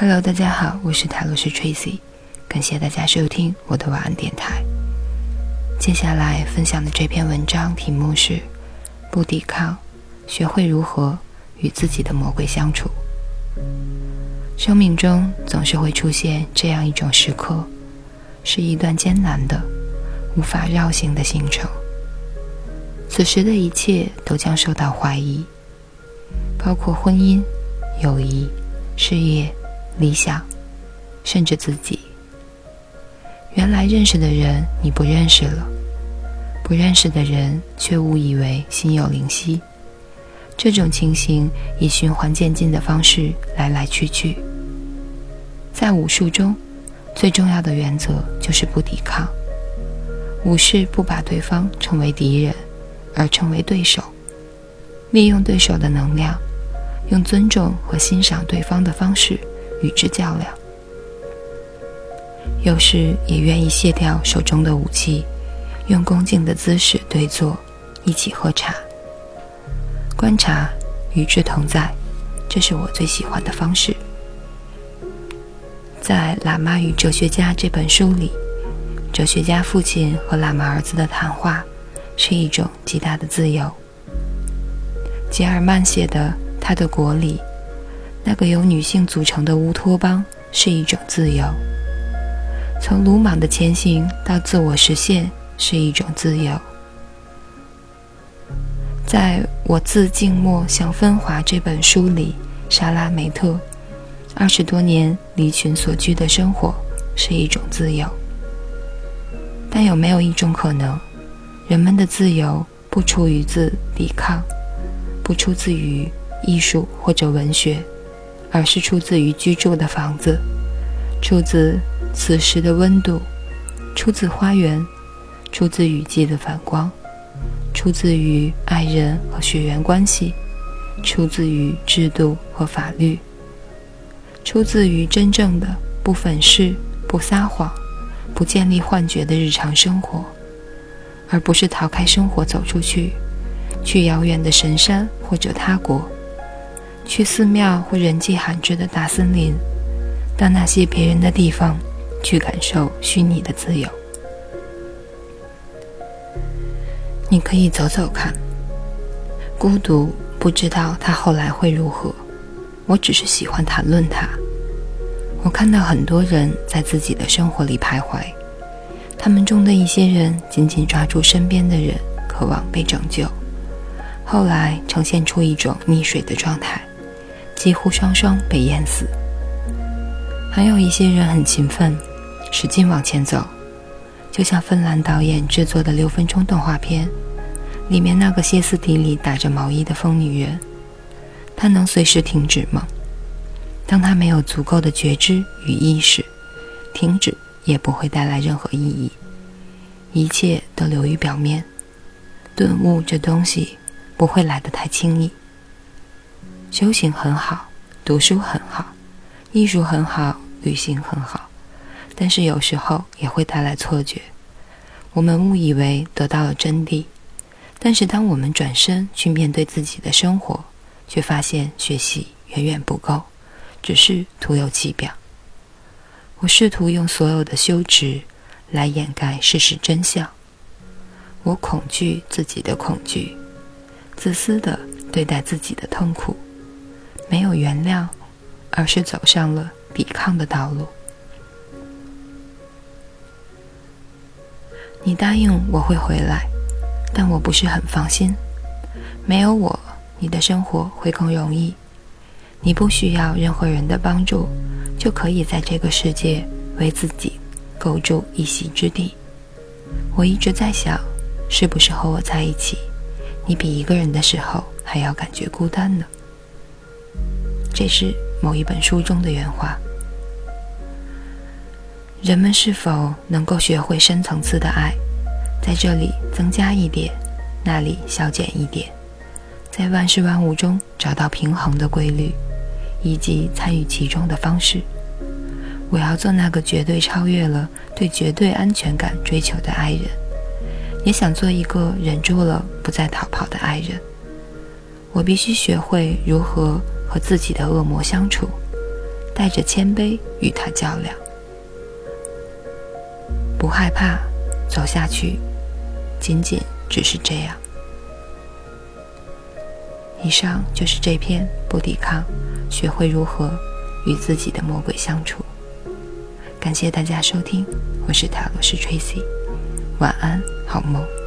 Hello，大家好，我是塔罗斯 Tracy，感谢大家收听我的晚安电台。接下来分享的这篇文章题目是“不抵抗，学会如何与自己的魔鬼相处”。生命中总是会出现这样一种时刻，是一段艰难的、无法绕行的行程。此时的一切都将受到怀疑，包括婚姻、友谊、事业、理想，甚至自己。原来认识的人你不认识了，不认识的人却误以为心有灵犀。这种情形以循环渐进的方式来来去去。在武术中，最重要的原则就是不抵抗。武士不把对方称为敌人，而称为对手，利用对手的能量，用尊重和欣赏对方的方式与之较量。有时也愿意卸掉手中的武器，用恭敬的姿势对坐，一起喝茶。观察，与之同在，这是我最喜欢的方式。在《喇嘛与哲学家》这本书里，哲学家父亲和喇嘛儿子的谈话是一种极大的自由。吉尔曼写的《他的国》里，那个由女性组成的乌托邦是一种自由。从鲁莽的前行到自我实现是一种自由。在我自静默向分华这本书里，莎拉梅特二十多年离群所居的生活是一种自由。但有没有一种可能，人们的自由不出于自抵抗，不出自于艺术或者文学，而是出自于居住的房子，出自此时的温度，出自花园，出自雨季的反光？出自于爱人和血缘关系，出自于制度和法律，出自于真正的不粉饰、不撒谎、不建立幻觉的日常生活，而不是逃开生活走出去，去遥远的神山或者他国，去寺庙或人迹罕至的大森林，到那些别人的地方，去感受虚拟的自由。你可以走走看，孤独不知道它后来会如何。我只是喜欢谈论它。我看到很多人在自己的生活里徘徊，他们中的一些人紧紧抓住身边的人，渴望被拯救，后来呈现出一种溺水的状态，几乎双双被淹死。还有一些人很勤奋，使劲往前走。就像芬兰导演制作的六分钟动画片，里面那个歇斯底里打着毛衣的疯女人，她能随时停止吗？当她没有足够的觉知与意识，停止也不会带来任何意义，一切都流于表面。顿悟这东西不会来得太轻易。修行很好，读书很好，艺术很好，旅行很好。但是有时候也会带来错觉，我们误以为得到了真谛，但是当我们转身去面对自己的生活，却发现学习远远不够，只是徒有其表。我试图用所有的修持来掩盖事实真相，我恐惧自己的恐惧，自私的对待自己的痛苦，没有原谅，而是走上了抵抗的道路。你答应我会回来，但我不是很放心。没有我，你的生活会更容易。你不需要任何人的帮助，就可以在这个世界为自己构筑一席之地。我一直在想，是不是和我在一起，你比一个人的时候还要感觉孤单呢？这是某一本书中的原话。人们是否能够学会深层次的爱，在这里增加一点，那里消减一点，在万事万物中找到平衡的规律，以及参与其中的方式？我要做那个绝对超越了对绝对安全感追求的爱人，也想做一个忍住了不再逃跑的爱人。我必须学会如何和自己的恶魔相处。带着谦卑与他较量，不害怕走下去，仅仅只是这样。以上就是这篇不抵抗，学会如何与自己的魔鬼相处。感谢大家收听，我是塔罗斯 Tracy，晚安，好梦。